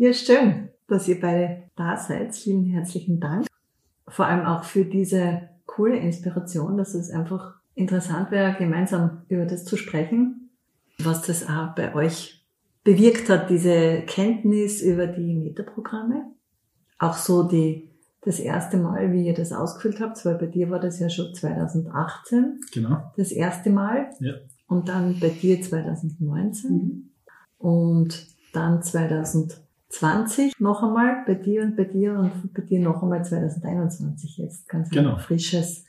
Ja, schön, dass ihr beide da seid. Vielen herzlichen Dank. Vor allem auch für diese coole Inspiration, dass es einfach interessant wäre, gemeinsam über das zu sprechen, was das auch bei euch bewirkt hat, diese Kenntnis über die Metaprogramme. Auch so die, das erste Mal, wie ihr das ausgefüllt habt, weil bei dir war das ja schon 2018. Genau. Das erste Mal. Ja. Und dann bei dir 2019. Mhm. Und dann 2020 noch einmal bei dir und bei dir und bei dir noch einmal 2021 jetzt. Ganz genau. frisches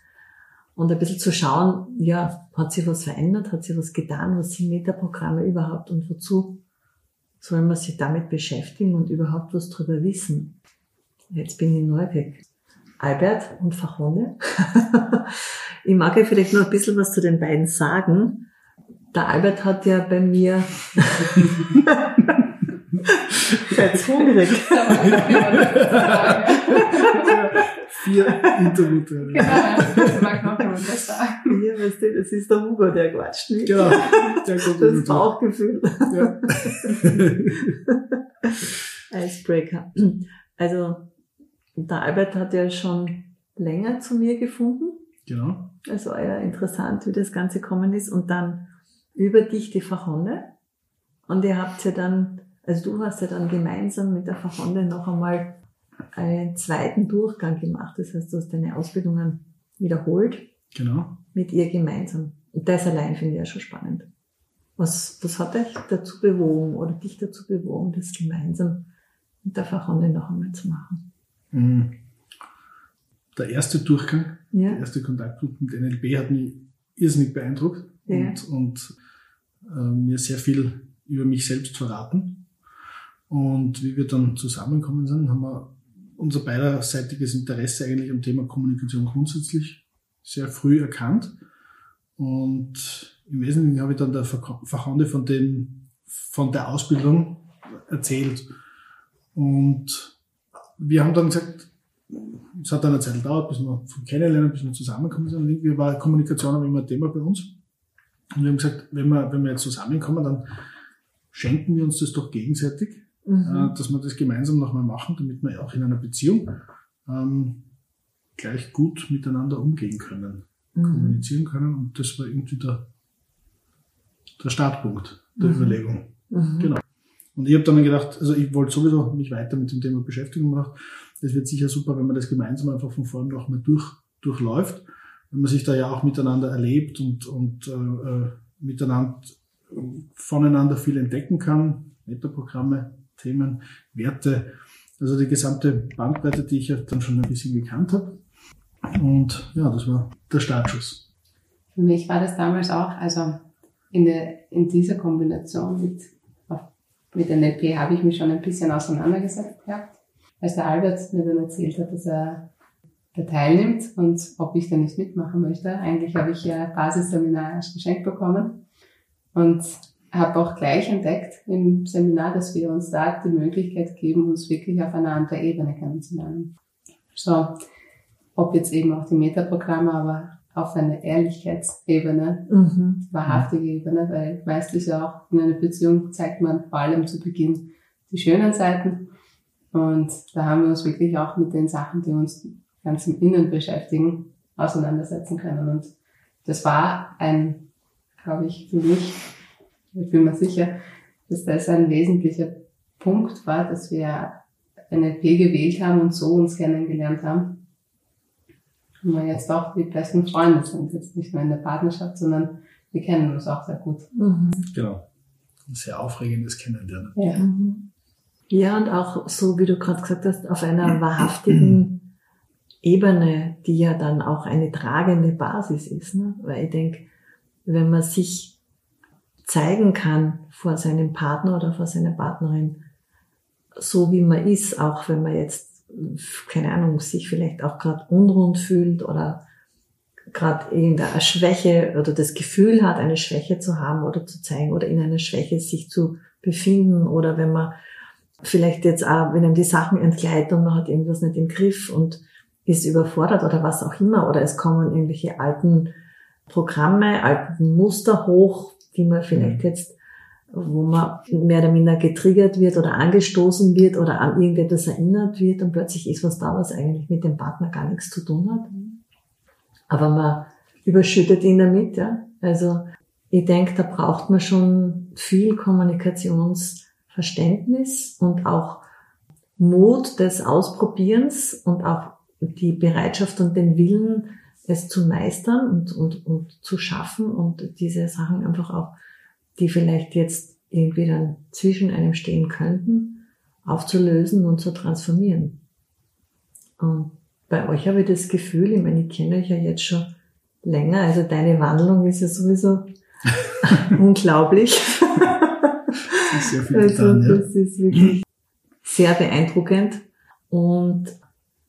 und ein bisschen zu schauen, ja, hat sich was verändert, hat sich was getan, was sind Metaprogramme überhaupt und wozu soll man sich damit beschäftigen und überhaupt was drüber wissen. Jetzt bin ich neugierig. Albert und Fachonne. ich mag ja vielleicht noch ein bisschen was zu den beiden sagen. Der Albert hat ja bei mir Seid hungrig. Vier Interviewteile. Genau, das mag noch jemand sagen. Ja, weißt du, das ist der Hugo, der quatscht nicht. Genau, der kommt Das Bauchgefühl. Ja. Icebreaker. Also, der Albert hat ja schon länger zu mir gefunden. Genau. Also ja interessant, wie das Ganze gekommen ist. Und dann über dich die Fachhonde. Und ihr habt ja dann, also du hast ja dann gemeinsam mit der Fachhonde noch einmal einen zweiten Durchgang gemacht. Das heißt, du hast deine Ausbildungen wiederholt Genau. mit ihr gemeinsam. Und das allein finde ich ja schon spannend. Was, was hat euch dazu bewogen oder dich dazu bewogen, das gemeinsam mit der Fachhonde noch einmal zu machen? Mhm. Der erste Durchgang, Ja, der erste Kontaktpunkt mit NLP hat mich irrsinnig beeindruckt Ja. und, und äh, mir sehr viel über mich selbst verraten. Und wie wir dann zusammengekommen sind, haben wir unser beiderseitiges Interesse eigentlich am Thema Kommunikation grundsätzlich sehr früh erkannt. Und im Wesentlichen habe ich dann der Fachhunde von, dem, von der Ausbildung erzählt. Und wir haben dann gesagt, es hat dann eine Zeit gedauert, bis wir vom Kennenlernen, bis wir zusammengekommen sind. Und irgendwie war Kommunikation aber immer ein Thema bei uns. Und wir haben gesagt, wenn wir, wenn wir jetzt zusammenkommen, dann schenken wir uns das doch gegenseitig, mhm. äh, dass wir das gemeinsam nochmal machen, damit wir auch in einer Beziehung ähm, gleich gut miteinander umgehen können, Mhm. kommunizieren können. Und das war irgendwie der, der Startpunkt der Mhm. Überlegung. Mhm. Genau. Und ich habe dann gedacht, also ich wollte sowieso mich weiter mit dem Thema beschäftigen und gedacht, das wird sicher super, wenn man das gemeinsam einfach von vorn noch mal durch, durchläuft, wenn man sich da ja auch miteinander erlebt und, und äh, äh, miteinander voneinander viel entdecken kann, Metaprogramme, Themen, Werte, also die gesamte Bandbreite, die ich ja dann schon ein bisschen gekannt habe. Und ja, das war der Startschuss. Für mich war das damals auch, also in, der, in dieser Kombination mit, mit NLP habe ich mich schon ein bisschen auseinandergesetzt gehabt. Als der Albert mir dann erzählt hat, dass er da teilnimmt und ob ich da nicht mitmachen möchte. Eigentlich habe ich ja Basisseminar erst geschenkt bekommen und habe auch gleich entdeckt im Seminar, dass wir uns da die Möglichkeit geben, uns wirklich auf einer anderen Ebene kennenzulernen. So, ob jetzt eben auch die Metaprogramme, aber auf einer Ehrlichkeitsebene, Mhm. wahrhaftige Ebene, weil meistens ja auch in einer Beziehung zeigt man vor allem zu Beginn die schönen Seiten. Und da haben wir uns wirklich auch mit den Sachen, die uns ganz im Innen beschäftigen, auseinandersetzen können. Und das war ein, glaube ich, für mich, ich bin mir sicher, dass das ein wesentlicher Punkt war, dass wir NLP gewählt haben und so uns kennengelernt haben. Und wir jetzt auch die besten Freunde sind, jetzt nicht nur in der Partnerschaft, sondern wir kennen uns auch sehr gut. Mhm. Genau. Ein sehr aufregendes Kennenlernen. Ja. Mhm. Ja, und auch so, wie du gerade gesagt hast, auf einer wahrhaftigen Ebene, die ja dann auch eine tragende Basis ist. Ne? Weil ich denke, wenn man sich zeigen kann vor seinem Partner oder vor seiner Partnerin, so wie man ist, auch wenn man jetzt, keine Ahnung, sich vielleicht auch gerade unrund fühlt oder gerade irgendeine Schwäche oder das Gefühl hat, eine Schwäche zu haben oder zu zeigen oder in einer Schwäche sich zu befinden oder wenn man vielleicht jetzt auch, wenn einem die Sachen entgleiten und man hat irgendwas nicht im Griff und ist überfordert oder was auch immer oder es kommen irgendwelche alten Programme, alten Muster hoch, die man vielleicht jetzt wo man mehr oder minder getriggert wird oder angestoßen wird oder an irgendetwas erinnert wird und plötzlich ist was da, was eigentlich mit dem Partner gar nichts zu tun hat. Aber man überschüttet ihn damit, ja. Also ich denke, da braucht man schon viel Kommunikationsverständnis und auch Mut des Ausprobierens und auch die Bereitschaft und den Willen, es zu meistern und, und, und zu schaffen und diese Sachen einfach auch, die vielleicht jetzt irgendwie dann zwischen einem stehen könnten, aufzulösen und zu transformieren. Und bei euch habe ich das Gefühl, ich meine, ich kenne euch ja jetzt schon länger, also deine Wandlung ist ja sowieso unglaublich. Sehr viel also getan, ja. das ist wirklich sehr beeindruckend und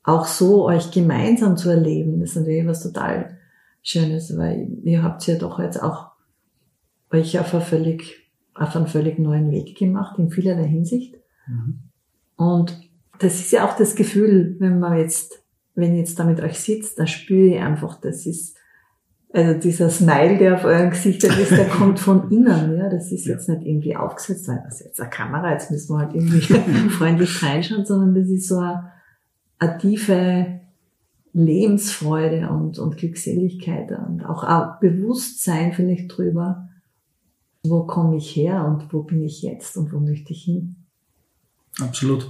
auch so euch gemeinsam zu erleben, ist natürlich was total Schönes, weil ihr habt ja doch jetzt auch euch auf, eine völlig, auf einen völlig neuen Weg gemacht, in vielerlei Hinsicht. Mhm. Und das ist ja auch das Gefühl, wenn man jetzt, wenn jetzt da mit euch sitzt, da spüre ich einfach, das ist, also dieser Smile, der auf euren Gesichtern ist, der kommt von innen, ja. Das ist jetzt nicht irgendwie aufgesetzt, weil das ist jetzt eine Kamera, jetzt müssen wir halt irgendwie freundlich reinschauen, sondern das ist so eine, eine tiefe Lebensfreude und, und Glückseligkeit und auch ein Bewusstsein vielleicht drüber, wo komme ich her und wo bin ich jetzt und wo möchte ich hin. Absolut.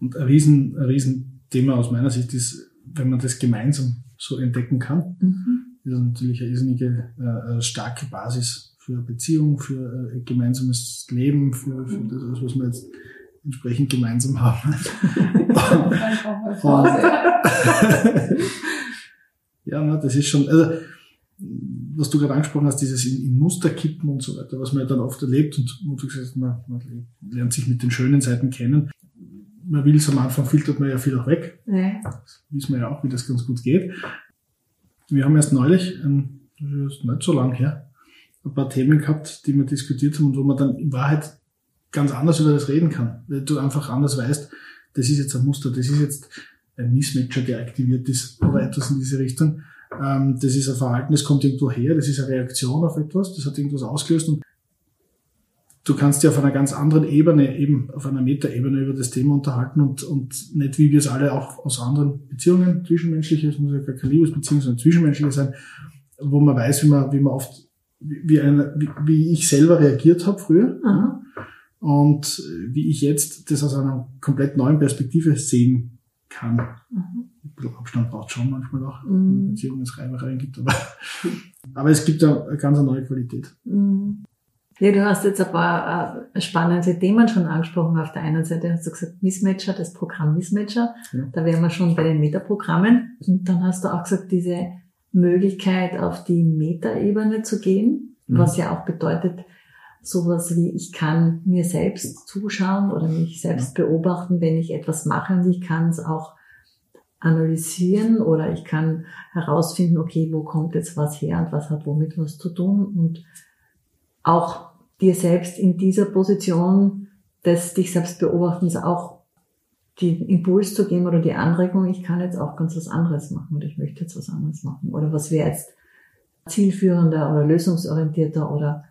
Und ein riesen, ein riesen Thema aus meiner Sicht ist, wenn man das gemeinsam so entdecken kann, mhm. ist natürlich eine irrsinnige, äh, starke Basis für Beziehung, für äh, gemeinsames Leben, für, für das, was wir jetzt entsprechend gemeinsam haben. ja, na, das ist schon, also, was du gerade angesprochen hast, dieses in, in Muster kippen und so weiter, was man ja dann oft erlebt und, und du gesagt, man, man lernt sich mit den schönen Seiten kennen. Man will es am Anfang filtert man ja viel auch weg. Ja. Das wissen wir ja auch, wie das ganz gut geht. Wir haben erst neulich, ähm, das ist nicht so lang her, ein paar Themen gehabt, die wir diskutiert haben und wo man dann in Wahrheit ganz anders über das reden kann. Weil du einfach anders weißt, das ist jetzt ein Muster, das ist jetzt ein Mismatcher, der aktiviert ist oder etwas in diese Richtung. Ähm, das ist ein Verhalten, das kommt irgendwo her, das ist eine Reaktion auf etwas, das hat irgendwas ausgelöst und du kannst dir auf einer ganz anderen Ebene, eben auf einer Metaebene über das Thema unterhalten und, und nicht wie wir es alle auch aus anderen Beziehungen, zwischenmenschliche, es muss ja gar keine Liebesbeziehung, sondern zwischenmenschliche sein, wo man weiß, wie man, wie man oft, wie, eine, wie, wie ich selber reagiert habe früher. Mhm. Und wie ich jetzt das aus einer komplett neuen Perspektive sehen kann. Mhm. Abstand braucht schon manchmal auch, mhm. Beziehungsreibereien gibt, aber, aber es gibt eine ganz neue Qualität. Mhm. Ja, du hast jetzt ein paar äh, spannende Themen schon angesprochen. Auf der einen Seite hast du gesagt Missmatcher, das Programm Missmatcher. Ja. Da wären wir schon bei den Metaprogrammen. Und dann hast du auch gesagt, diese Möglichkeit auf die Metaebene zu gehen, mhm. was ja auch bedeutet, sowas wie ich kann mir selbst zuschauen oder mich selbst beobachten, wenn ich etwas mache und ich kann es auch analysieren oder ich kann herausfinden, okay, wo kommt jetzt was her und was hat womit was zu tun und auch dir selbst in dieser Position des dich selbst beobachtens auch den Impuls zu geben oder die Anregung, ich kann jetzt auch ganz was anderes machen oder ich möchte jetzt was anderes machen oder was wäre jetzt zielführender oder lösungsorientierter oder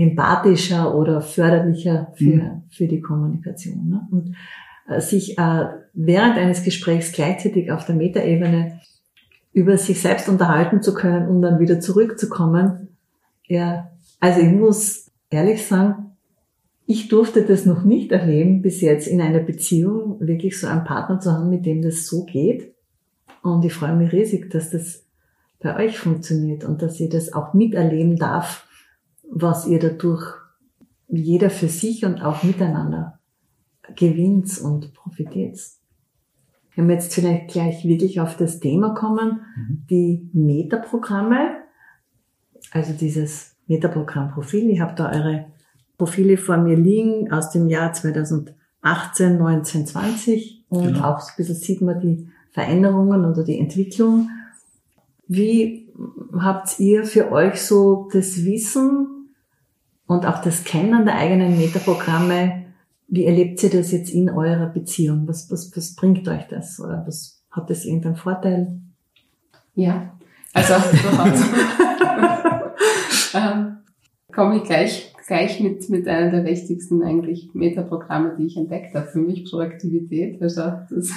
empathischer oder förderlicher für, mhm. für die Kommunikation. Ne? Und äh, sich äh, während eines Gesprächs gleichzeitig auf der Metaebene über sich selbst unterhalten zu können, um dann wieder zurückzukommen. Ja, also ich muss ehrlich sagen, ich durfte das noch nicht erleben bis jetzt in einer Beziehung, wirklich so einen Partner zu haben, mit dem das so geht. Und ich freue mich riesig, dass das bei euch funktioniert und dass ihr das auch miterleben darf, was ihr dadurch jeder für sich und auch miteinander gewinnt und profitiert. Wenn wir jetzt vielleicht gleich wirklich auf das Thema kommen, mhm. die Metaprogramme, also dieses Metaprogramm-Profil. Ich habe da eure Profile vor mir liegen aus dem Jahr 2018, 19, 20 und genau. auch so ein bisschen sieht man die Veränderungen oder die Entwicklung. Wie habt ihr für euch so das Wissen und auch das Kennen der eigenen Metaprogramme, wie erlebt ihr das jetzt in eurer Beziehung? Was, was, was bringt euch das? Oder was hat das irgendeinen Vorteil? Ja, also durchaus. ähm, komme ich gleich gleich mit, mit einer der wichtigsten eigentlich Metaprogramme, die ich entdeckt habe. Für mich Proaktivität. Also das ist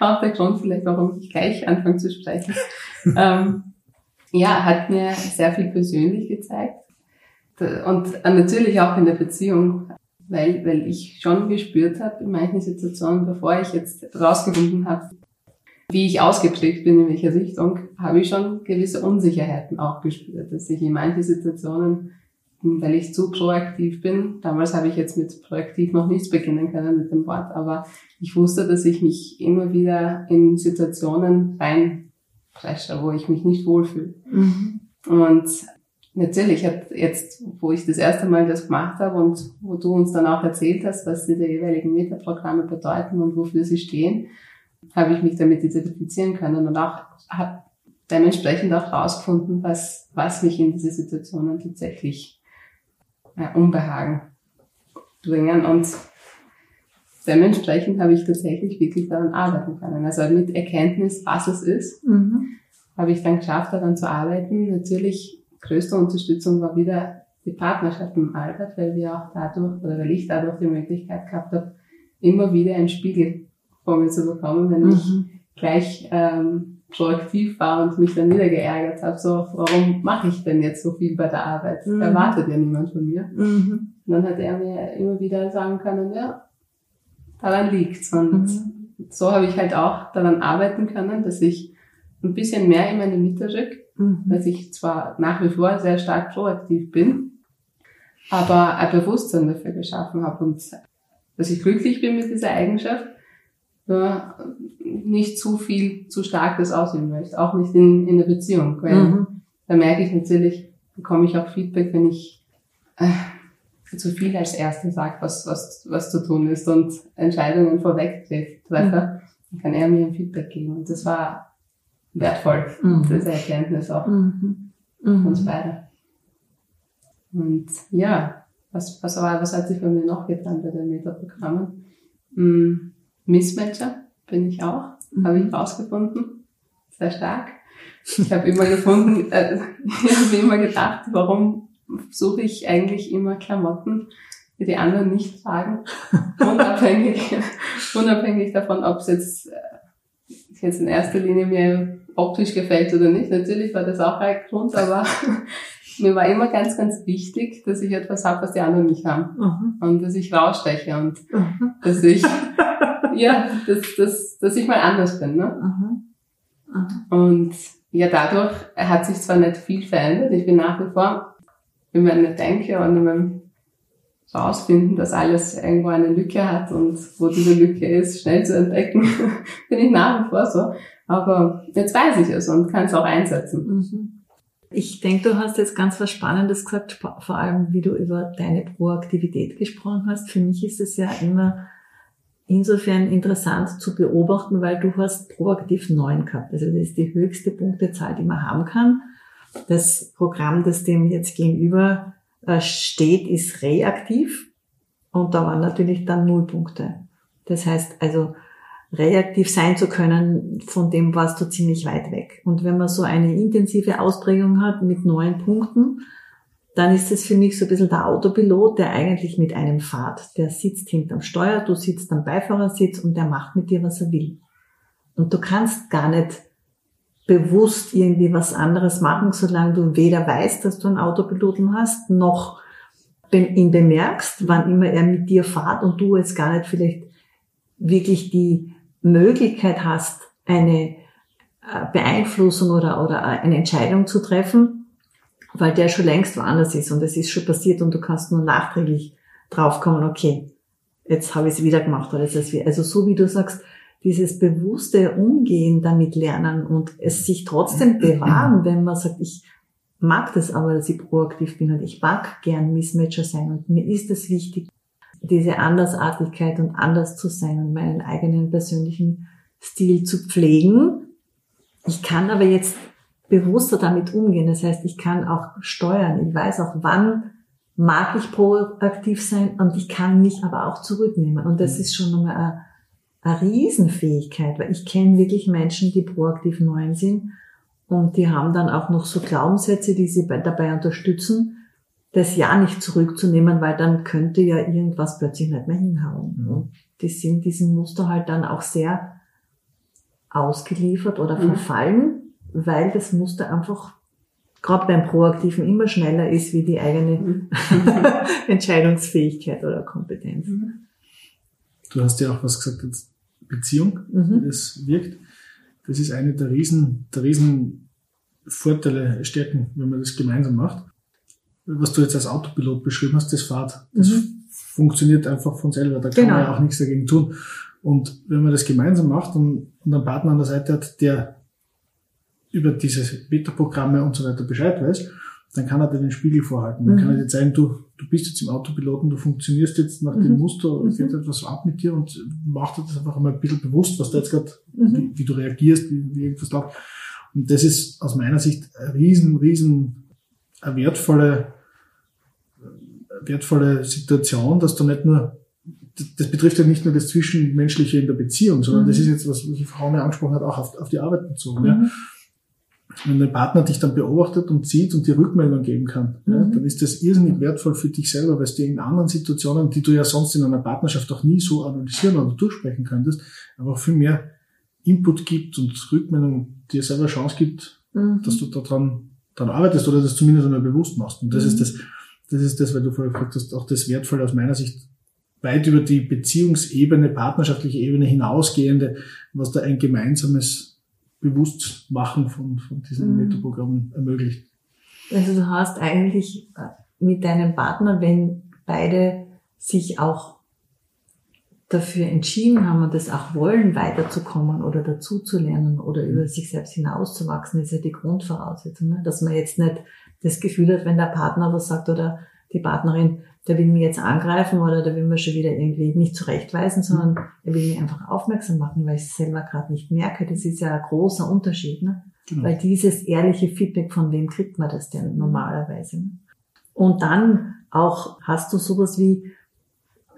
auch der Grund vielleicht, warum ich gleich anfange zu sprechen. ähm, ja, hat mir sehr viel persönlich gezeigt. Und natürlich auch in der Beziehung, weil, weil ich schon gespürt habe in manchen Situationen, bevor ich jetzt rausgefunden habe, wie ich ausgeprägt bin, in welcher Richtung, habe ich schon gewisse Unsicherheiten auch gespürt, dass ich in manchen Situationen, weil ich zu proaktiv bin, damals habe ich jetzt mit proaktiv noch nichts beginnen können mit dem Wort, aber ich wusste, dass ich mich immer wieder in Situationen reinpresche, wo ich mich nicht wohlfühle. Mhm. Und natürlich hat jetzt, wo ich das erste Mal das gemacht habe und wo du uns dann auch erzählt hast, was diese jeweiligen Metaprogramme bedeuten und wofür sie stehen, habe ich mich damit identifizieren können und auch habe dementsprechend auch herausgefunden, was, was mich in diese Situationen tatsächlich äh, Unbehagen bringen und dementsprechend habe ich tatsächlich wirklich daran arbeiten können. Also mit Erkenntnis, was es ist, mhm. habe ich dann geschafft, daran zu arbeiten. Natürlich größte Unterstützung war wieder die Partnerschaft im Albert, weil wir auch dadurch, oder weil ich dadurch die Möglichkeit gehabt habe, immer wieder einen Spiegel vor mir zu bekommen, wenn mhm. ich gleich ähm, proaktiv war und mich dann wieder geärgert habe, so, warum mache ich denn jetzt so viel bei der Arbeit? Mhm. Erwartet ja niemand von mir. Mhm. Und dann hat er mir immer wieder sagen können, ja, daran liegt's. Und mhm. so habe ich halt auch daran arbeiten können, dass ich ein bisschen mehr in meine Mitte rück, mhm. dass ich zwar nach wie vor sehr stark proaktiv bin, aber ein Bewusstsein dafür geschaffen habe und dass ich glücklich bin mit dieser Eigenschaft ja, nicht zu viel, zu stark das aussehen möchte. Auch nicht in, in der Beziehung. Weil mhm. da merke ich natürlich, bekomme ich auch Feedback, wenn ich äh, zu viel als Erste sage, was, was, was zu tun ist und Entscheidungen vorweg treffe, mhm. dann kann er mir ein Feedback geben. Und das war wertvoll, mhm. diese Erkenntnis auch. Mhm. Mhm. Uns beide. Und ja, was, was, war, was hat sich bei mir noch getan bei den Metaprogrammen? Mhm Missmatcher bin ich auch, mhm. habe ich rausgefunden. Sehr stark. Ich habe immer gefunden, äh, ich habe immer gedacht, warum suche ich eigentlich immer Klamotten, die die anderen nicht tragen, unabhängig, unabhängig davon, ob es jetzt, äh, jetzt in erster Linie mir optisch gefällt oder nicht. Natürlich war das auch ein Grund, aber mir war immer ganz, ganz wichtig, dass ich etwas habe, was die anderen nicht haben. Mhm. Und dass ich raussteche und mhm. dass ich ja, dass, dass, dass ich mal anders bin. Ne? Mhm. Mhm. Und ja, dadurch hat sich zwar nicht viel verändert. Ich bin nach wie vor in meiner Denke und in meinem rausfinden, dass alles irgendwo eine Lücke hat und wo diese Lücke ist, schnell zu entdecken, bin ich nach wie vor so. Aber jetzt weiß ich es und kann es auch einsetzen. Mhm. Ich denke, du hast jetzt ganz was Spannendes gesagt, vor allem wie du über deine Proaktivität gesprochen hast. Für mich ist es ja immer insofern interessant zu beobachten, weil du hast proaktiv neun gehabt. Also das ist die höchste Punktezahl, die man haben kann. Das Programm, das dem jetzt gegenüber äh, steht, ist reaktiv. Und da waren natürlich dann null Punkte. Das heißt also, reaktiv sein zu können, von dem warst du ziemlich weit weg. Und wenn man so eine intensive Ausprägung hat mit neun Punkten, dann ist es für mich so ein bisschen der Autopilot, der eigentlich mit einem fahrt. Der sitzt hinterm Steuer, du sitzt am Beifahrersitz und der macht mit dir, was er will. Und du kannst gar nicht bewusst irgendwie was anderes machen, solange du weder weißt, dass du einen Autopiloten hast, noch ihn bemerkst, wann immer er mit dir fahrt und du jetzt gar nicht vielleicht wirklich die Möglichkeit hast, eine äh, Beeinflussung oder, oder eine Entscheidung zu treffen, weil der schon längst woanders ist und es ist schon passiert und du kannst nur nachträglich draufkommen, okay, jetzt habe ich es wieder gemacht oder es wieder. Also so wie du sagst, dieses bewusste Umgehen damit lernen und es sich trotzdem bewahren, wenn man sagt, ich mag das aber, dass ich proaktiv bin und ich mag gern Missmatcher sein und mir ist es wichtig, diese Andersartigkeit und anders zu sein und meinen eigenen persönlichen Stil zu pflegen. Ich kann aber jetzt bewusster damit umgehen. Das heißt, ich kann auch steuern. Ich weiß auch, wann mag ich proaktiv sein und ich kann mich aber auch zurücknehmen. Und das mhm. ist schon nochmal eine, eine Riesenfähigkeit, weil ich kenne wirklich Menschen, die proaktiv neuen sind und die haben dann auch noch so Glaubenssätze, die sie dabei unterstützen. Das Ja nicht zurückzunehmen, weil dann könnte ja irgendwas plötzlich nicht mehr hinhauen. Mhm. Und die sind diesem Muster halt dann auch sehr ausgeliefert oder Mhm. verfallen, weil das Muster einfach gerade beim Proaktiven immer schneller ist wie die eigene Mhm. Entscheidungsfähigkeit oder Kompetenz. Du hast ja auch was gesagt, jetzt Beziehung, Mhm. wie das wirkt. Das ist eine der riesen, der riesen Vorteile, Stärken, wenn man das gemeinsam macht. Was du jetzt als Autopilot beschrieben hast, das Fahrt, das Mhm. funktioniert einfach von selber. Da kann Genau. man ja auch nichts dagegen tun. Und wenn man das gemeinsam macht und, und einen Partner an der Seite hat, der über diese Beta-Programme und so weiter Bescheid weiß, dann kann er dir den Spiegel vorhalten. Dann Mhm. kann er dir zeigen, du, du bist jetzt im Autopiloten, du funktionierst jetzt nach dem Mhm. Muster, Mhm. geht etwas ab mit dir und mach dir das einfach einmal ein bisschen bewusst, was da jetzt gerade, Mhm. wie, wie du reagierst, wie, wie irgendwas läuft. Und das ist aus meiner Sicht eine riesen, riesen, eine wertvolle, wertvolle Situation, dass du nicht nur, das- betrifft ja nicht nur das Zwischenmenschliche in der Beziehung, sondern Mhm. das ist jetzt, was die Frau mir angesprochen hat, auch auf, auf die Arbeit bezogen. Ja? Mhm. Wenn dein Partner dich dann beobachtet und sieht und dir Rückmeldung geben kann, ja, Mhm. dann ist das irrsinnig wertvoll für dich selber, weil es dir in anderen Situationen, die du ja sonst in einer Partnerschaft auch nie so analysieren oder durchsprechen könntest, aber auch viel mehr Input gibt und Rückmeldung dir selber Chance gibt, Mhm. dass du daran, daran arbeitest oder das zumindest einmal bewusst machst. Und das Mhm. ist das, das ist das, weil du vorher gefragt hast, auch das Wertvolle aus meiner Sicht, weit über die Beziehungsebene, partnerschaftliche Ebene hinausgehende, was da ein gemeinsames Bewusstmachen von, von diesen Mhm. Metaprogrammen ermöglicht. Also du hast eigentlich äh, mit deinem Partner, wenn beide sich auch dafür entschieden haben und das auch wollen, weiterzukommen oder dazuzulernen oder über sich selbst hinauszuwachsen, ist ja die Grundvoraussetzung, ne? dass man jetzt nicht das Gefühl hat, wenn der Partner was sagt oder die Partnerin, der will mich jetzt angreifen oder der will mir schon wieder irgendwie nicht zurechtweisen, sondern er will mich einfach aufmerksam machen, weil ich es selber gerade nicht merke. Das ist ja ein großer Unterschied. Ne? Genau. Weil dieses ehrliche Feedback, von wem kriegt man das denn normalerweise? ne? Und dann auch hast du sowas wie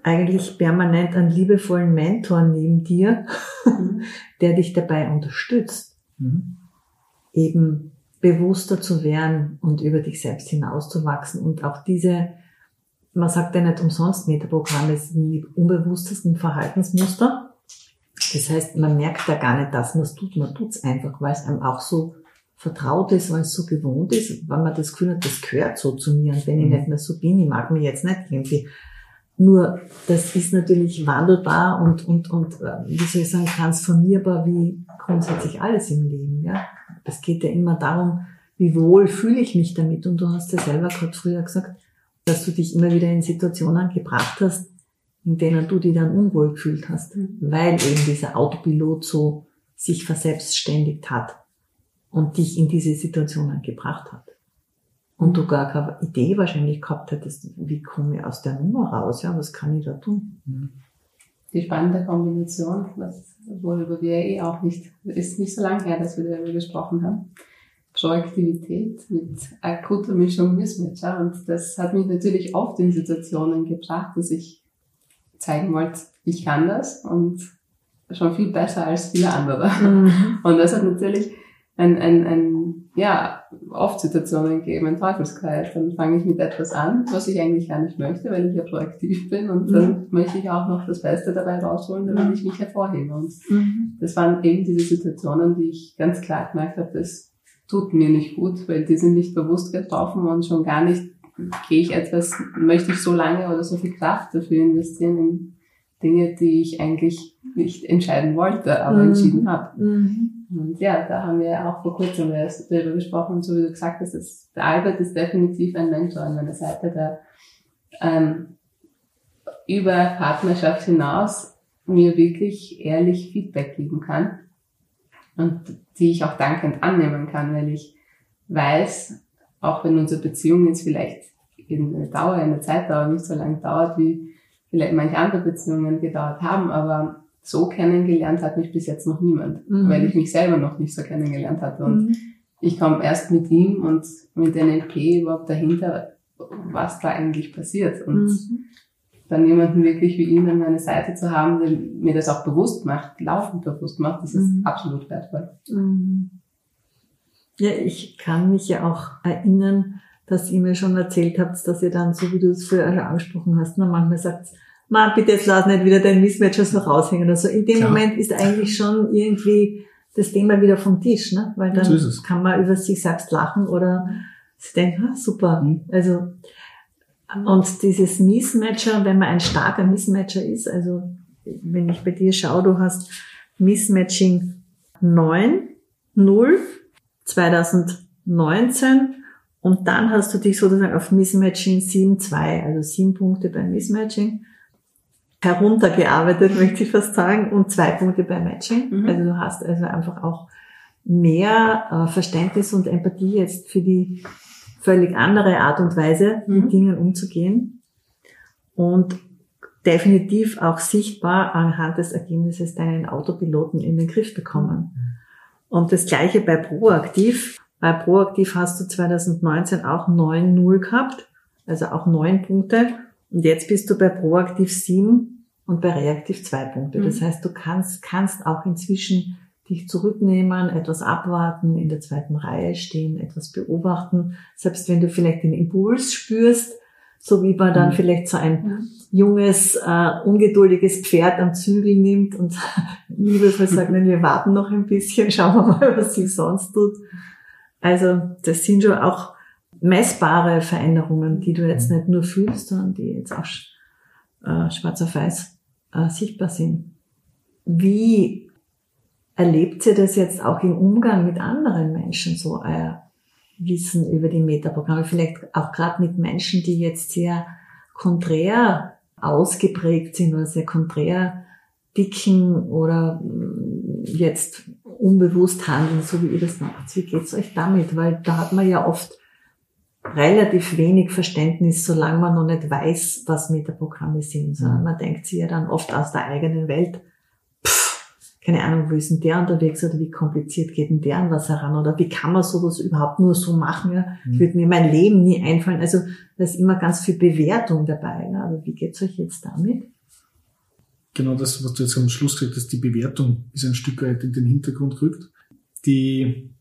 eigentlich permanent einen liebevollen Mentor neben dir, Mhm. der dich dabei unterstützt, Mhm. eben bewusster zu werden und über dich selbst hinauszuwachsen und auch diese, man sagt ja nicht umsonst Metaprogramme, sind die unbewusstesten Verhaltensmuster. Das heißt, man merkt da gar nicht, dass man es tut, man tut es einfach, weil es einem auch so vertraut ist, weil es so gewohnt ist, weil man das Gefühl hat, das gehört so zu mir und wenn ich Mhm. nicht mehr so bin, ich mag mich jetzt nicht irgendwie. Nur, das ist natürlich wandelbar und, und, und, äh, wie soll ich sagen, transformierbar wie grundsätzlich alles im Leben, ja. Es geht ja immer darum, wie wohl fühle ich mich damit und du hast ja selber gerade früher gesagt, dass du dich immer wieder in Situationen gebracht hast, in denen du dich dann unwohl gefühlt hast, Mhm. weil eben dieser Autopilot so sich verselbstständigt hat und dich in diese Situationen gebracht hat. Und du gar keine Idee wahrscheinlich gehabt hättest, wie komme ich aus der Nummer raus, ja, was kann ich da tun? Mhm. Die spannende Kombination, was, worüber wir eh auch nicht, ist nicht so lange her, dass wir darüber gesprochen haben. Proaktivität mit akuter Mischung Mismatch. Ja? Und das hat mich natürlich oft in Situationen gebracht, dass ich zeigen wollte, ich kann das und schon viel besser als viele andere. Und das hat natürlich ein, ein, ein, ja, oft Situationen gegeben, ein Teufelskreis. Dann fange ich mit etwas an, was ich eigentlich gar nicht möchte, weil ich ja proaktiv bin und dann möchte ich auch noch das Beste dabei rausholen, damit ich mich hervorhebe. Und Mhm. das waren eben diese Situationen, die ich ganz klar gemerkt habe, das tut mir nicht gut, weil die sind nicht bewusst getroffen und schon gar nicht gehe ich etwas, möchte ich so lange oder so viel Kraft dafür investieren in Dinge, die ich eigentlich nicht entscheiden wollte, aber Mhm. entschieden habe. Und ja, da haben wir auch vor kurzem darüber gesprochen, so wie du gesagt hast, dass der Albert ist definitiv ein Mentor an meiner Seite, der ähm, über Partnerschaft hinaus mir wirklich ehrlich Feedback geben kann und die ich auch dankend annehmen kann, weil ich weiß, auch wenn unsere Beziehung jetzt vielleicht in der Dauer, in der Zeitdauer nicht so lange dauert, wie vielleicht manche andere Beziehungen gedauert haben, aber so kennengelernt hat mich bis jetzt noch niemand, Mhm. weil ich mich selber noch nicht so kennengelernt hatte. Und Mhm. ich komme erst mit ihm und mit NLP überhaupt dahinter, was da eigentlich passiert. Und Mhm. dann jemanden wirklich wie ihn an meiner Seite zu haben, der mir das auch bewusst macht, laufend bewusst macht, das ist Mhm. absolut wertvoll. Mhm. Ja, ich kann mich ja auch erinnern, dass ihr mir schon erzählt habt, dass ihr dann, so wie du es schon angesprochen hast, na, manchmal sagt, Ma, bitte jetzt lass nicht wieder dein Mismatches noch raushängen. Also in dem Klar. Moment ist eigentlich schon irgendwie das Thema wieder vom Tisch, ne? Weil dann so kann man über sich selbst lachen oder sich denken, ah, super. Mhm. Also und dieses Mismatcher, wenn man ein starker Mismatcher ist, also wenn ich bei dir schaue, du hast Mismatching 9, 0, 2019 und dann hast du dich sozusagen auf Mismatching 7, 2, also sieben Punkte beim Mismatching heruntergearbeitet, möchte ich fast sagen, und zwei Punkte beim Matching. Mhm. Also du hast also einfach auch mehr äh, Verständnis und Empathie jetzt für die völlig andere Art und Weise, mhm. mit Dingen umzugehen. Und definitiv auch sichtbar anhand des Ergebnisses deinen Autopiloten in den Griff bekommen. Und das gleiche bei Proaktiv. Bei Proaktiv hast du 2019 auch 9-0 gehabt, also auch 9 Punkte. Und jetzt bist du bei Proaktiv 7 und bei Reaktiv 2 Punkte. Das mhm. heißt, du kannst, kannst auch inzwischen dich zurücknehmen, etwas abwarten, in der zweiten Reihe stehen, etwas beobachten. Selbst wenn du vielleicht den Impuls spürst, so wie man dann mhm. vielleicht so ein mhm. junges, äh, ungeduldiges Pferd am Zügel nimmt und liebevoll sagt, nein, wir warten noch ein bisschen, schauen wir mal, was sich sonst tut. Also das sind schon auch messbare Veränderungen, die du jetzt nicht nur fühlst, sondern die jetzt auch äh, schwarz auf weiß äh, sichtbar sind. Wie erlebt ihr das jetzt auch im Umgang mit anderen Menschen, so euer Wissen über die Metaprogramme? Vielleicht auch gerade mit Menschen, die jetzt sehr konträr ausgeprägt sind oder sehr konträr dicken oder mm, jetzt unbewusst handeln, so wie ihr das macht. Wie geht's euch damit? Weil da hat man ja oft relativ wenig Verständnis, solange man noch nicht weiß, was Metaprogramme sind, sondern man denkt sich ja dann oft aus der eigenen Welt keine Ahnung, wo ist denn der unterwegs oder wie kompliziert geht denn der an was heran oder wie kann man sowas überhaupt nur so machen? Ja? Mhm. Würde mir mein Leben nie einfallen. Also da ist immer ganz viel Bewertung dabei. Ja? Aber wie geht's euch jetzt damit? Genau das, was du jetzt am Schluss gesagt hast, die Bewertung ist ein Stück weit in den Hintergrund gerückt. Die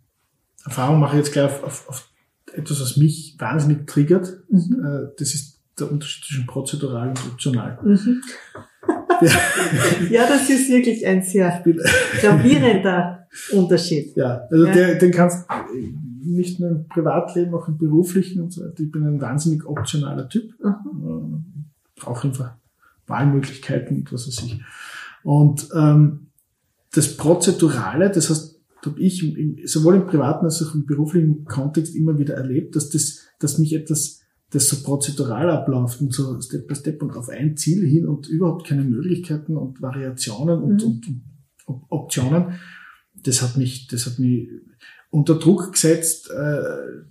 Erfahrung mache ich jetzt gleich auf, auf, auf etwas, was mich wahnsinnig triggert. Mhm. Äh, das ist der Unterschied zwischen prozedural und optional. Mhm. ja, das ist wirklich ein sehr gravierender Unterschied. Ja, also ja. Der, den kannst nicht nur im Privatleben, auch im beruflichen und so weiter. Ich bin ein wahnsinnig optionaler Typ. Mhm. Auch einfach Wahlmöglichkeiten und was weiß ich. Und ähm, das Prozedurale, das heißt, habe ich im, sowohl im privaten als auch im beruflichen Kontext immer wieder erlebt, dass das, dass mich etwas das so prozedural abläuft und so Step by Step und auf ein Ziel hin und überhaupt keine Möglichkeiten und Variationen und, mhm. und, und Optionen, das hat mich, das hat mich unter Druck gesetzt, äh,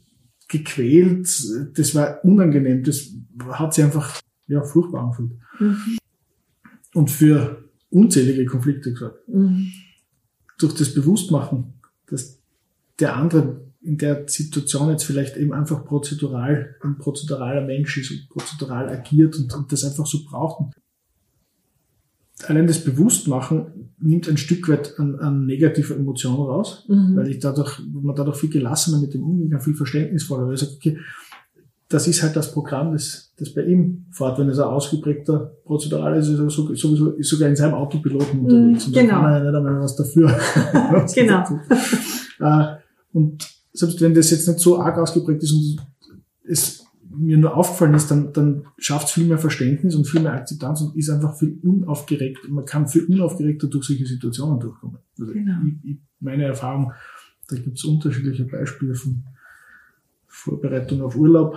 gequält, das war unangenehm, das hat sich einfach ja, furchtbar angefühlt. Mhm. Und für unzählige Konflikte gesagt. Mhm. Durch das Bewusstmachen, dass der andere in der Situation jetzt vielleicht eben einfach prozedural, ein prozeduraler Mensch ist und prozedural agiert und, und das einfach so braucht. Allein das Bewusstmachen nimmt ein Stück weit an, an negativer Emotion raus, mhm. weil ich dadurch, man dadurch viel gelassener mit dem kann, viel verständnisvoller, weil ich sage, okay, das ist halt das Programm, das, das bei ihm fährt, wenn es ein ausgeprägter Prozedural ist, ist er sowieso ist sogar in seinem Autopiloten mhm, unterwegs. Und genau. da kann er ja nicht einmal was dafür. genau. Äh, und selbst wenn das jetzt nicht so arg ausgeprägt ist und es mir nur aufgefallen ist, dann, dann schafft es viel mehr Verständnis und viel mehr Akzeptanz und ist einfach viel unaufgeregt. Man kann viel unaufgeregter durch solche Situationen durchkommen. Also genau. ich, ich, meine Erfahrung, da gibt es unterschiedliche Beispiele von Vorbereitung auf Urlaub.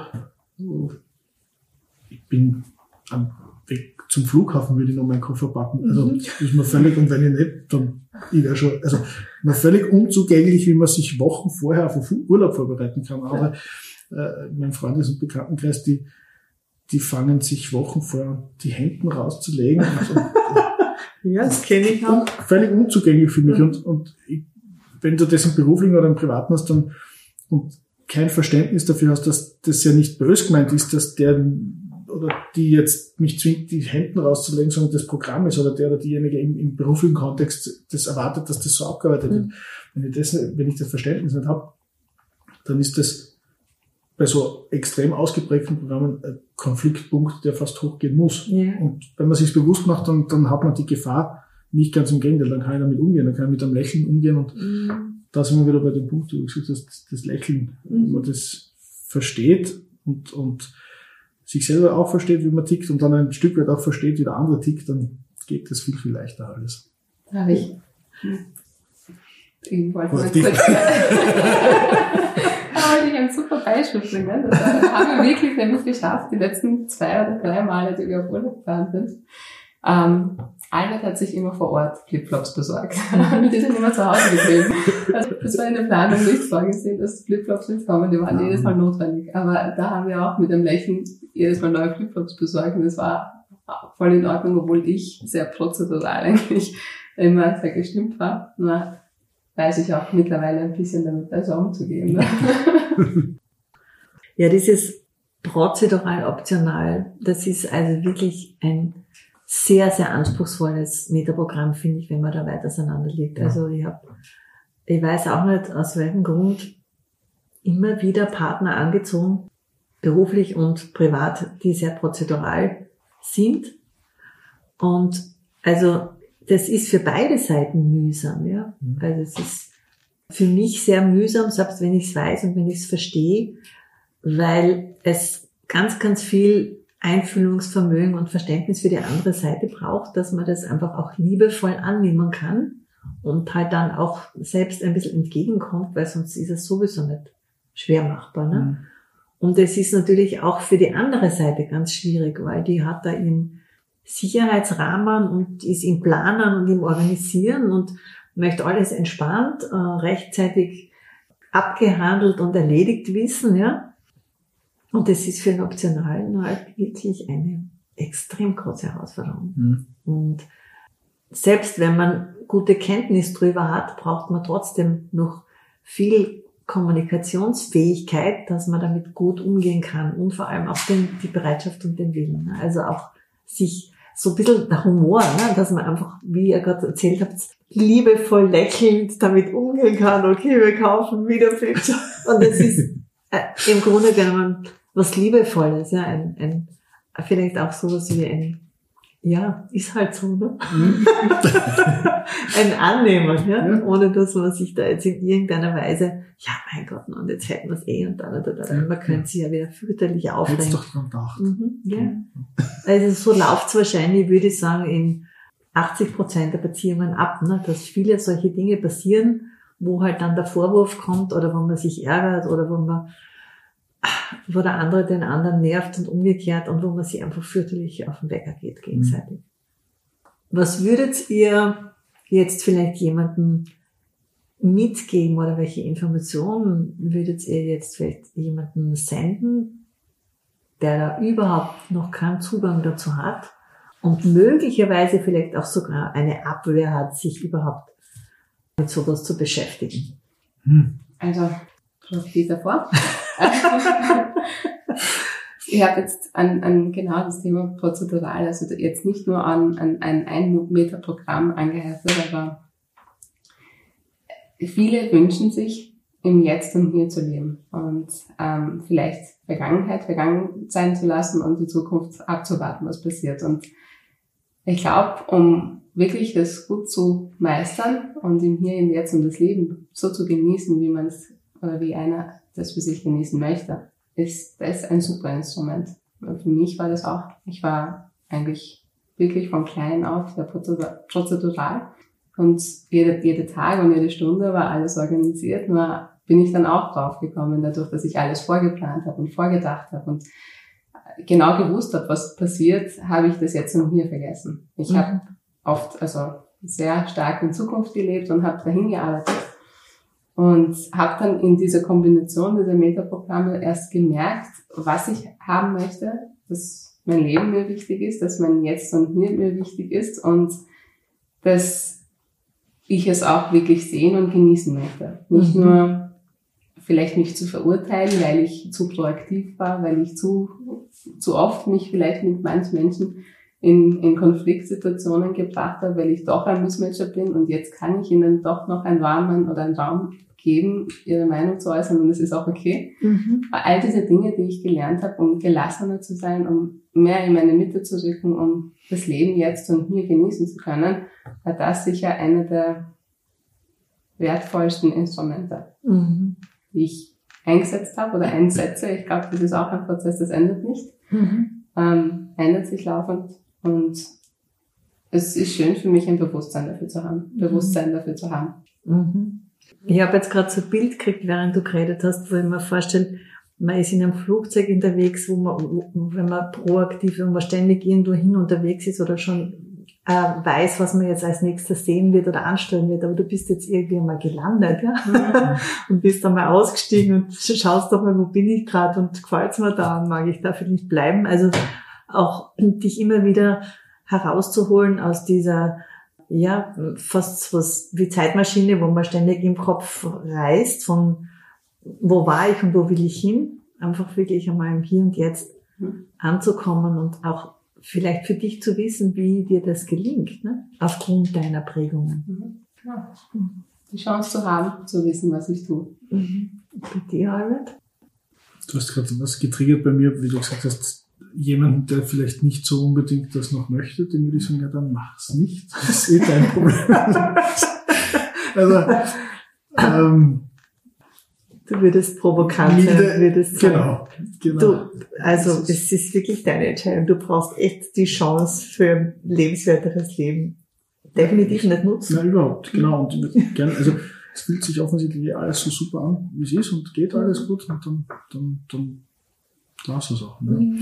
Ich bin am Weg zum Flughafen, würde ich noch meinen Koffer packen. Also mhm. ist mir völlig, und wenn ich nicht, dann ich wäre schon, also man völlig unzugänglich, wie man sich Wochen vorher auf einen Urlaub vorbereiten kann. Aber äh, mein Freundes- und Bekanntenkreis, die, die fangen sich Wochen vorher die Hemden rauszulegen. Und, ja, das kenne ich auch. Völlig unzugänglich für mich. Mhm. Und, und ich, wenn du das im beruflichen oder im privaten hast, dann und kein Verständnis dafür hast, dass das ja nicht bös gemeint ist, dass der oder die jetzt mich zwingt, die Hemden rauszulegen, sondern das Programm ist oder der oder diejenige im, im beruflichen Kontext das erwartet, dass das so abgearbeitet wird. Mhm. Wenn ich das, wenn ich das Verständnis nicht habe, dann ist das bei so extrem ausgeprägten Programmen ein Konfliktpunkt, der fast hochgehen muss. Ja. Und wenn man sich bewusst macht, dann, dann hat man die Gefahr nicht ganz im Gegenteil, dann kann ich damit umgehen, dann kann ich mit einem Lächeln umgehen und Mhm. Da sind wir wieder bei dem Punkt, wo du gesagt hast, das Lächeln, wenn man das versteht und, und sich selber auch versteht, wie man tickt und dann ein Stück weit auch versteht, wie der andere tickt, dann geht das viel, viel leichter alles. Habe ich. Dich- kurz. Wollte ich ein super Beispiel bringen. Das haben wir wirklich nämlich geschafft, die letzten zwei oder drei Male, die wir auf Urlaub gefahren sind. Ähm, Albert hat sich immer vor Ort Flipflops besorgt. die sind immer zu Hause geblieben. Also das war in der Planung nicht vorgesehen, dass Flipflops nicht kommen. Die waren jedes Mal notwendig. Aber da haben wir auch mit dem Lächeln jedes Mal neue Flipflops besorgt. Und das war voll in Ordnung, obwohl ich sehr prozedural eigentlich immer sehr gestimmt war. Nur weiß ich auch mittlerweile ein bisschen damit besser umzugehen. Ne? Ja, dieses prozedural optional, das ist also wirklich ein sehr, sehr anspruchsvolles Metaprogramm, finde ich, wenn man da weit auseinander liegt. Also ich habe, ich weiß auch nicht, aus welchem Grund immer wieder Partner angezogen, beruflich und privat, die sehr prozedural sind. Und also das ist für beide Seiten mühsam, ja. Mhm. Also es ist für mich sehr mühsam, selbst wenn ich es weiß und wenn ich es verstehe, weil es ganz, ganz viel Einfühlungsvermögen und Verständnis für die andere Seite braucht, dass man das einfach auch liebevoll annehmen kann und halt dann auch selbst ein bisschen entgegenkommt, weil sonst ist es sowieso nicht schwer machbar. Ne? Mhm. Und es ist natürlich auch für die andere Seite ganz schwierig, weil die hat da ihren Sicherheitsrahmen und ist im Planen und im Organisieren und möchte alles entspannt, äh, rechtzeitig abgehandelt und erledigt wissen, ja. Und das ist für den Optionalen halt wirklich eine extrem große Herausforderung. Mhm. Und selbst wenn man gute Kenntnis drüber hat, braucht man trotzdem noch viel Kommunikationsfähigkeit, dass man damit gut umgehen kann und vor allem auch den, die Bereitschaft und den Willen. ne? Also auch sich so ein bisschen der Humor, ne? dass man einfach, wie ihr gerade erzählt habt, liebevoll lächelnd damit umgehen kann. Okay, wir kaufen wieder Flipchart. Und das ist äh, im Grunde genommen was Liebevolles, ja, ein, ein vielleicht auch sowas wie ein ja, ist halt so, ne? ein Annehmen, ja? Ja. ohne dass man sich da jetzt in irgendeiner Weise, ja, mein Gott, und jetzt hätten wir es eh und dann, und dann, und man könnte sich ja wieder fürchterlich Jetzt aufregen. doch dran gedacht. Mhm, ja. Also so läuft's wahrscheinlich, würde ich sagen, in 80 Prozent der Beziehungen ab, ne? dass viele solche Dinge passieren, wo halt dann der Vorwurf kommt oder wo man sich ärgert oder wo man wo der andere den anderen nervt und umgekehrt und wo man sich einfach fürchterlich auf den Wecker geht gegenseitig. Was würdet ihr jetzt vielleicht jemandem mitgeben oder welche Informationen würdet ihr jetzt vielleicht jemandem senden, der da überhaupt noch keinen Zugang dazu hat und möglicherweise vielleicht auch sogar eine Abwehr hat, sich überhaupt mit sowas zu beschäftigen? Hm. Also, was geht davor? ich habe jetzt an, an genau das Thema prozedural, also jetzt nicht nur an, an ein Ein-Meter-Programm angeheftet, aber viele wünschen sich, im Jetzt und Hier zu leben und ähm, vielleicht Vergangenheit vergangen sein zu lassen und die Zukunft abzuwarten, was passiert. Und ich glaube, um wirklich das gut zu meistern und im Hier und Jetzt und das Leben so zu genießen, wie man es oder wie einer das für sich genießen möchte, ist das ein super Instrument. Für mich war das auch, ich war eigentlich wirklich von klein auf sehr prozedural und jede, jede Tag und jede Stunde war alles organisiert, nur bin ich dann auch drauf gekommen, dadurch, dass ich alles vorgeplant habe und vorgedacht habe und genau gewusst habe, was passiert, habe ich das jetzt und hier vergessen. Ich Mhm. habe oft, also sehr stark in Zukunft gelebt und habe dahin gearbeitet und habe dann in dieser Kombination dieser Metaprogramme erst gemerkt, was ich haben möchte, dass mein Leben mir wichtig ist, dass mein Jetzt und Hier mir wichtig ist und dass ich es auch wirklich sehen und genießen möchte. Nicht Mhm. nur vielleicht mich zu verurteilen, weil ich zu proaktiv war, weil ich zu, zu oft mich vielleicht mit manchen Menschen in, in Konfliktsituationen gebracht habe, weil ich doch ein Missmatcher bin und jetzt kann ich ihnen doch noch einen warmen oder einen Raum geben, ihre Meinung zu äußern und es ist auch okay. Mhm. All diese Dinge, die ich gelernt habe, um gelassener zu sein, um mehr in meine Mitte zu rücken, um das Leben jetzt und hier genießen zu können, war das sicher eine der wertvollsten Instrumente, Mhm. die ich eingesetzt habe oder einsetze. Ich glaube, das ist auch ein Prozess, das endet nicht. Mhm. Ähm, ändert sich laufend und es ist schön für mich, ein Bewusstsein dafür zu haben. Bewusstsein dafür zu haben. Mhm. Ich habe jetzt gerade so ein Bild gekriegt, während du geredet hast, wo ich mir vorstelle, man ist in einem Flugzeug unterwegs, wo man, wenn man proaktiv, wenn man ständig irgendwo hin unterwegs ist oder schon äh, weiß, was man jetzt als nächstes sehen wird oder anstellen wird, aber du bist jetzt irgendwie mal gelandet, ja, und bist dann mal ausgestiegen und schaust doch mal, wo bin ich gerade und gefällt's mir da und mag ich da vielleicht bleiben. Also auch dich immer wieder herauszuholen aus dieser ja, fast was wie Zeitmaschine, wo man ständig im Kopf reist von wo war ich und wo will ich hin, einfach wirklich einmal im Hier und Jetzt Mhm. anzukommen und auch vielleicht für dich zu wissen, wie dir das gelingt, ne? aufgrund deiner Prägungen. Mhm. Ja. Die Chance zu haben, zu wissen, was ich tue. Mhm. Bei dir, Albert? Du hast gerade was getriggert bei mir, wie du gesagt hast, jemand, der vielleicht nicht so unbedingt das noch möchte, dem würde ich sagen, ja, dann mach's nicht. Das ist eh dein Problem. also, ähm, Du würdest provokant sein, würdest sagen, genau, genau. Du, also ist- es ist wirklich deine Entscheidung. Du brauchst echt die Chance für ein lebenswerteres Leben. Definitiv nicht nutzen. Na, überhaupt, genau. Und ich würde gerne, also, es fühlt sich offensichtlich alles so super an, wie es ist und geht alles gut und dann, dann, dann lass es auch. Ne? Mhm.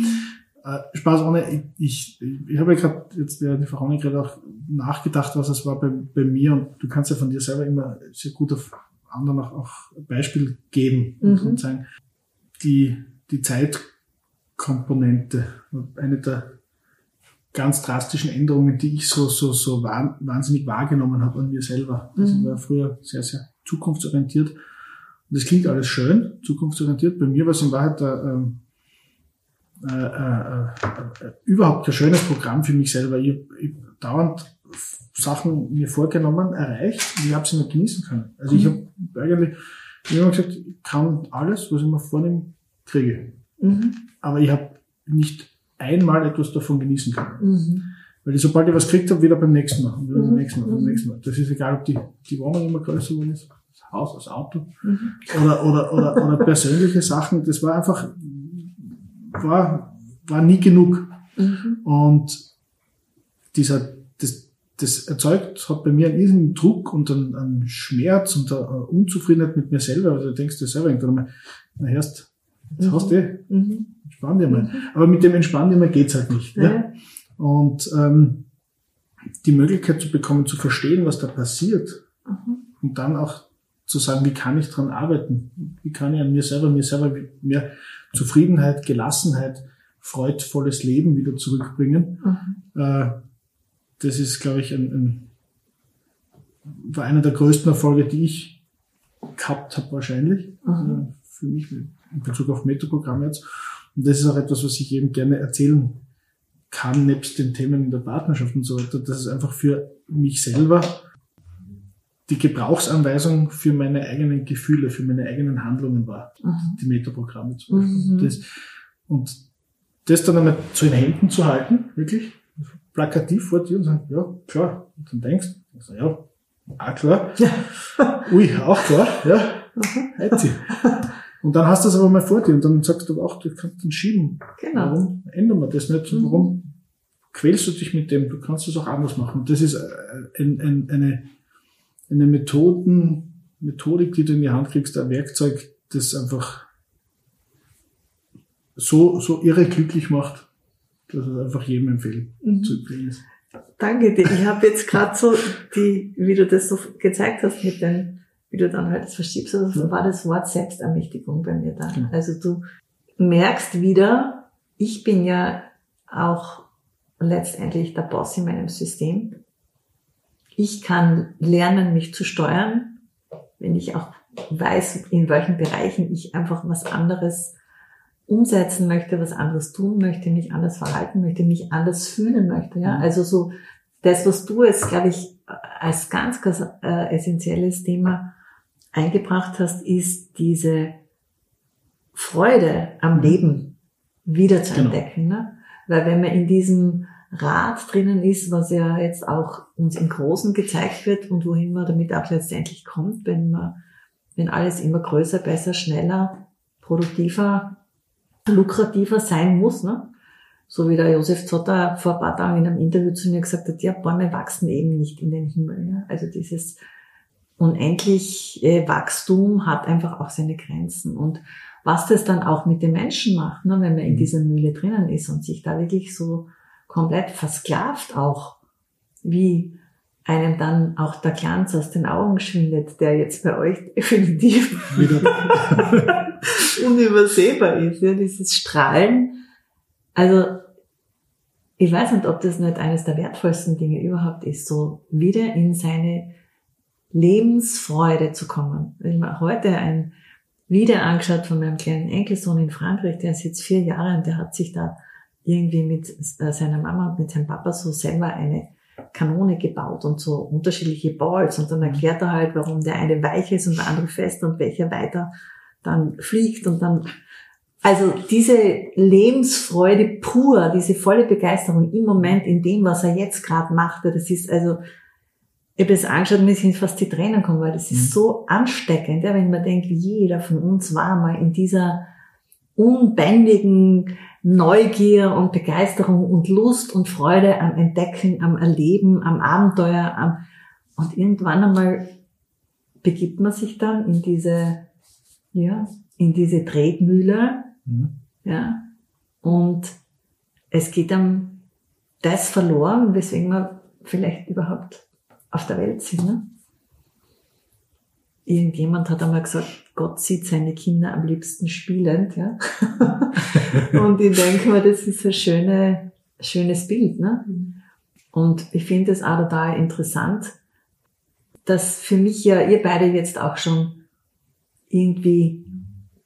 Äh, Spaß ohne, ich, ich, ich habe ja gerade jetzt während die Frau gerade auch nachgedacht, was es war bei, bei mir und du kannst ja von dir selber immer sehr gut auf anderen auch, auch Beispiel geben und, Mhm. und sagen, die, die Zeitkomponente, eine der ganz drastischen Änderungen, die ich so, so, so wahn, wahnsinnig wahrgenommen habe an mir selber. Also Mhm. ich war früher sehr, sehr zukunftsorientiert. Und das klingt alles schön, zukunftsorientiert. Bei mir war es in Wahrheit der, ähm, äh, äh, äh, überhaupt kein schönes Programm für mich selber. Ich, ich dauernd Sachen mir vorgenommen, erreicht und ich habe sie nicht genießen können. Also ich habe eigentlich immer gesagt, ich kann alles, was ich mir vornehme, kriege. Mhm. Aber ich habe nicht einmal etwas davon genießen können. Mhm. Weil ich, sobald ich was gekriegt habe, wieder beim nächsten Mal, und wieder beim Mhm. nächsten Mal, beim nächsten Mal. Das ist egal, ob die, die Wohnung immer größer geworden ist, das Haus, das Auto Mhm. oder, oder, oder, oder persönliche Sachen. Das war einfach, war, war nie genug. Mhm. Und dieser, das, das erzeugt, hat bei mir einen irrsinnigen Druck und einen, einen Schmerz und eine Unzufriedenheit mit mir selber. Also du denkst dir selber irgendwann mal, na hörst, jetzt hast du eh, Mhm. entspann dir mal. Aber mit dem Entspann dir mal geht's halt nicht. Ja? Ja. Und ähm, die Möglichkeit zu bekommen, zu verstehen, was da passiert Mhm. und dann auch zu sagen, wie kann ich dran arbeiten? Wie kann ich an mir selber, mir selber mehr Zufriedenheit, Gelassenheit, freudvolles Leben wieder zurückbringen? Mhm. Äh, das ist, glaube ich, ein, ein, war einer der größten Erfolge, die ich gehabt habe wahrscheinlich. Mhm. Äh, für mich in Bezug auf Metaprogramm jetzt. Und das ist auch etwas, was ich eben gerne erzählen kann, nebst den Themen in der Partnerschaft und so weiter. Das ist einfach für mich selber die Gebrauchsanweisung für meine eigenen Gefühle, für meine eigenen Handlungen war. Mhm. Die Metaprogramme zum Beispiel. Mhm. Das, und das dann einmal zu den Händen zu halten, wirklich plakativ vor dir und sagen, ja, klar. Und dann denkst du, ja, auch klar. Ui, auch klar, ja. Heizi. Und dann hast du es aber mal vor dir und dann sagst du auch, du kannst den schieben. Genau. Warum ändern wir das nicht? Und Mhm. warum quälst du dich mit dem? Du kannst es auch anders machen. Und das ist äh, ein, ein, eine, eine Methoden, Methodik, die du in die Hand kriegst, ein Werkzeug, das einfach so, so irre glücklich macht, dass es einfach jedem empfehlen Mhm. zu empfehlen ist. Danke dir. Ich habe jetzt gerade so die, wie du das so gezeigt hast mit den, wie du dann halt das verschiebst, also Ja. war das Wort Selbstermächtigung bei mir da. Genau. Also du merkst wieder, ich bin ja auch letztendlich der Boss in meinem System. Ich kann lernen, mich zu steuern, wenn ich auch weiß, in welchen Bereichen ich einfach was anderes umsetzen möchte, was anderes tun möchte, mich anders verhalten möchte, mich anders fühlen möchte. Ja, Mhm. also so das, was du jetzt, glaube ich, als ganz, ganz äh, essentielles Thema eingebracht hast, ist diese Freude am Leben wieder zu genau. entdecken. Ne? Weil wenn man in diesem Rad drinnen ist, was ja jetzt auch uns im Großen gezeigt wird und wohin man damit auch letztendlich kommt, wenn man, wenn alles immer größer, besser, schneller, produktiver, lukrativer sein muss, ne? So wie der Josef Zotter vor ein paar Tagen in einem Interview zu mir gesagt hat, ja, Bäume wachsen eben nicht in den Himmel. Ja? Also dieses unendlich äh, Wachstum hat einfach auch seine Grenzen. Und was das dann auch mit den Menschen macht, ne, wenn man in mhm. dieser Mühle drinnen ist und sich da wirklich so komplett versklavt auch, wie einem dann auch der Glanz aus den Augen schwindet, der jetzt bei euch definitiv unübersehbar ist, ja, dieses Strahlen. Also, ich weiß nicht, ob das nicht eines der wertvollsten Dinge überhaupt ist, so wieder in seine Lebensfreude zu kommen. Ich habe heute ein Video angeschaut von meinem kleinen Enkelsohn in Frankreich, der ist jetzt vier Jahre und der hat sich da irgendwie mit äh, seiner Mama und mit seinem Papa so selber eine Kanone gebaut und so unterschiedliche Balls. Und dann erklärt er halt, warum der eine weich ist und der andere fest und welcher weiter dann fliegt. Und dann also diese Lebensfreude pur, diese volle Begeisterung im Moment in dem, was er jetzt gerade macht, das ist also ich habe es angeschaut mir sind fast die Tränen kommen, weil das ist mhm. so ansteckend, ja, wenn man denkt, jeder von uns war mal in dieser unbändigen Neugier und Begeisterung und Lust und Freude am Entdecken, am Erleben, am Abenteuer, am, und irgendwann einmal begibt man sich dann in diese, ja, in diese Tretmühle, mhm. ja, und es geht dann das verloren, weswegen man vielleicht überhaupt auf der Welt sind. Ne? Irgendjemand hat einmal gesagt, Gott sieht seine Kinder am liebsten spielend, ja. und ich denke mir, das ist ein schöne, schönes Bild, ne? Und ich finde es auch total interessant, dass für mich ja ihr beide jetzt auch schon irgendwie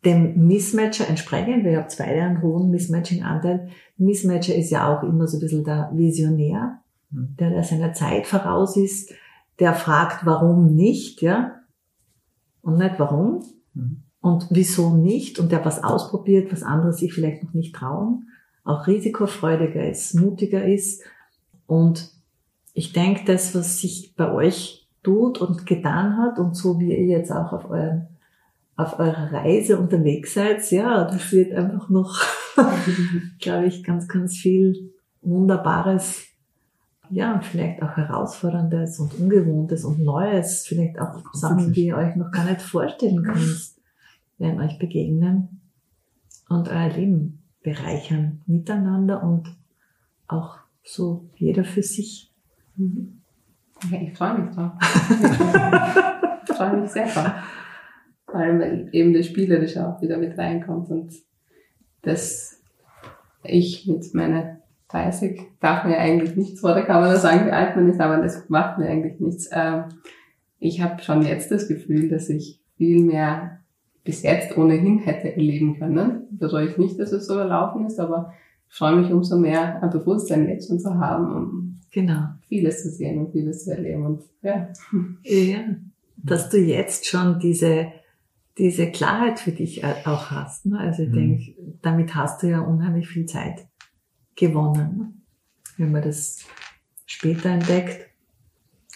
dem Mismatcher entsprechen. Wir haben beide einen hohen Mismatching-Anteil. Mismatcher ist ja auch immer so ein bisschen der Visionär, mhm. der, der seiner Zeit voraus ist, der fragt, warum nicht, ja, und nicht warum und wieso nicht? Und der was ausprobiert, was andere sich vielleicht noch nicht trauen, auch risikofreudiger ist, mutiger ist. Und ich denke, das, was sich bei euch tut und getan hat und so wie ihr jetzt auch auf eurem auf eurer Reise unterwegs seid, ja, das wird einfach noch, glaube ich, ganz, ganz viel Wunderbares ja, vielleicht auch Herausforderndes und Ungewohntes und Neues, vielleicht auch Sachen, die ihr euch noch gar nicht vorstellen könnt, werden euch begegnen und euer Leben bereichern miteinander und auch so jeder für sich. Mhm. Ja, ich freue mich drauf. ich freue mich sehr drauf. Vor allem, weil eben das Spielerische auch wieder mit reinkommt und dass ich mit meiner 30 darf mir eigentlich nichts vor der Kamera sagen, wie alt man ist, aber das macht mir eigentlich nichts. Ähm, ich habe schon jetzt das Gefühl, dass ich viel mehr bis jetzt ohnehin hätte erleben können. Bereue ich nicht, dass es so gelaufen ist, aber ich freue mich umso mehr, ein Bewusstsein jetzt schon zu haben, um genau. vieles zu sehen und vieles zu erleben. Und, ja. ja, dass du jetzt schon diese diese Klarheit für dich auch hast. Ne? Also ich mhm. denke, damit hast du ja unheimlich viel Zeit gewonnen. Wenn man das später entdeckt,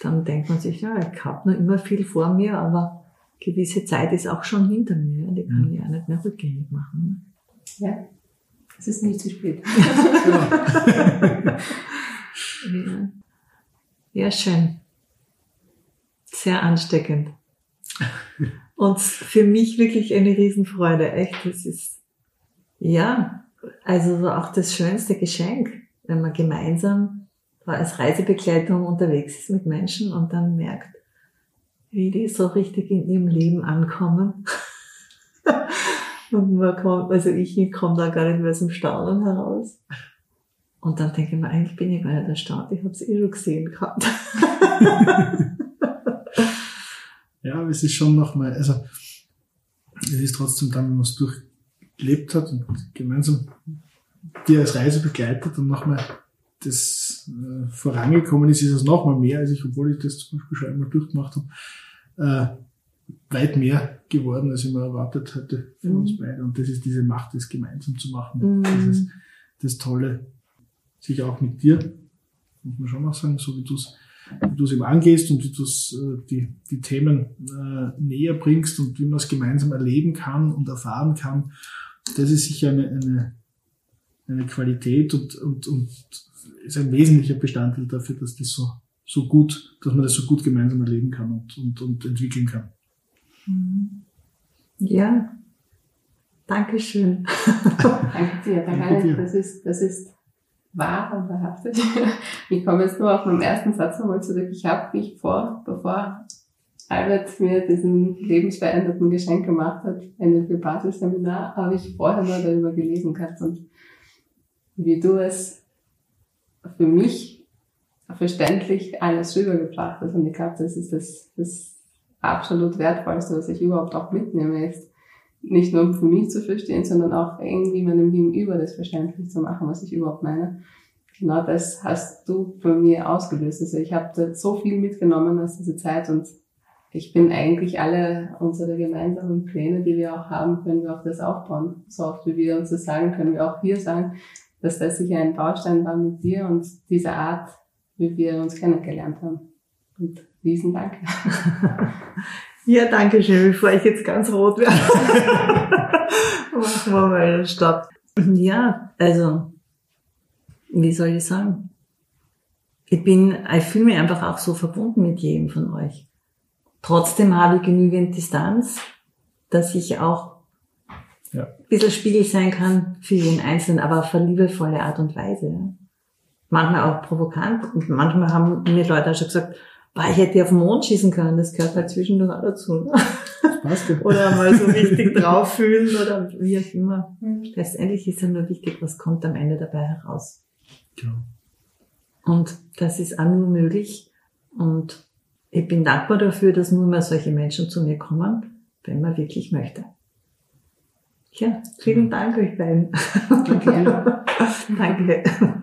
dann denkt man sich, ja, ich habe noch immer viel vor mir, aber gewisse Zeit ist auch schon hinter mir. Die kann mhm. ich auch nicht mehr rückgängig machen. Ja, es ist nicht zu spät. ja. ja, schön. Sehr ansteckend. Und für mich wirklich eine Riesenfreude. Echt, das ist, ja, also auch das schönste Geschenk, wenn man gemeinsam als Reisebegleitung unterwegs ist mit Menschen und dann merkt, wie die so richtig in ihrem Leben ankommen. und man kommt, also ich komme da gar nicht mehr aus dem Staunen heraus. Und dann denke ich mir, eigentlich bin ich gar nicht erstaunt, ich habe es eh schon gesehen gehabt. ja, aber es ist schon nochmal, also es ist trotzdem dann, wenn man es durch gelebt hat und gemeinsam die als Reise begleitet und nochmal das äh, vorangekommen ist, ist es nochmal mehr als ich, obwohl ich das zum Beispiel schon einmal durchgemacht habe. Äh, weit mehr geworden, als ich mir erwartet hätte für Mhm. uns beide. Und das ist diese Macht, das gemeinsam zu machen. Mhm. Das ist das Tolle, sich auch mit dir, muss man schon auch sagen, so wie du es wie du es eben angehst und wie du es, äh, die, die Themen äh, näher bringst und wie man es gemeinsam erleben kann und erfahren kann, das ist sicher eine, eine, eine Qualität und, und, und ist ein wesentlicher Bestandteil dafür, dass das so, so gut, dass man das so gut gemeinsam erleben kann und, und, und entwickeln kann. Ja. Dankeschön. Danke dir. Danke Danke dir. Das ist, das ist wahr und wahrhaftig. Ich komme jetzt nur auf meinen ersten Satz nochmal zurück. Ich habe mich vor, bevor Albert mir diesen lebensveränderten Geschenk gemacht hat, NLP Basisseminar, habe ich vorher nur darüber gelesen gehabt und wie du es für mich verständlich alles rübergebracht hast. Und ich glaube, das ist das, das absolut Wertvollste, was ich überhaupt auch mitnehme jetzt nicht nur für mich zu verstehen, sondern auch irgendwie meinem Gegenüber das verständlich zu machen, was ich überhaupt meine. Genau das hast du bei mir ausgelöst. Also ich habe da so viel mitgenommen aus dieser Zeit und ich bin eigentlich alle unsere gemeinsamen Pläne, die wir auch haben, können wir auf das aufbauen. So oft wie wir uns das sagen, können wir auch hier sagen, dass das sicher ein Baustein war mit dir und diese Art, wie wir uns kennengelernt haben. Und riesen Dank. Ja, danke schön, bevor ich jetzt ganz rot werde. Machen wir mal Stopp. Ja, also, wie soll ich sagen? Ich bin, ich fühle mich einfach auch so verbunden mit jedem von euch. Trotzdem habe ich genügend Distanz, dass ich auch Ja. ein bisschen Spiegel sein kann für jeden Einzelnen, aber auf eine liebevolle Art und Weise. Ja. Manchmal auch provokant und manchmal haben mir Leute auch schon gesagt, boah, ich hätte auf den Mond schießen können, das gehört halt zwischendurch auch dazu. Passt ja. Oder mal so richtig drauf fühlen oder wie auch immer. Letztendlich ist ja nur wichtig, was kommt am Ende dabei heraus. Genau. Und das ist auch nur möglich. Und ich bin dankbar dafür, dass nur mehr solche Menschen zu mir kommen, wenn man wirklich möchte. Ja, vielen Dank euch beiden. Gerne. Danke.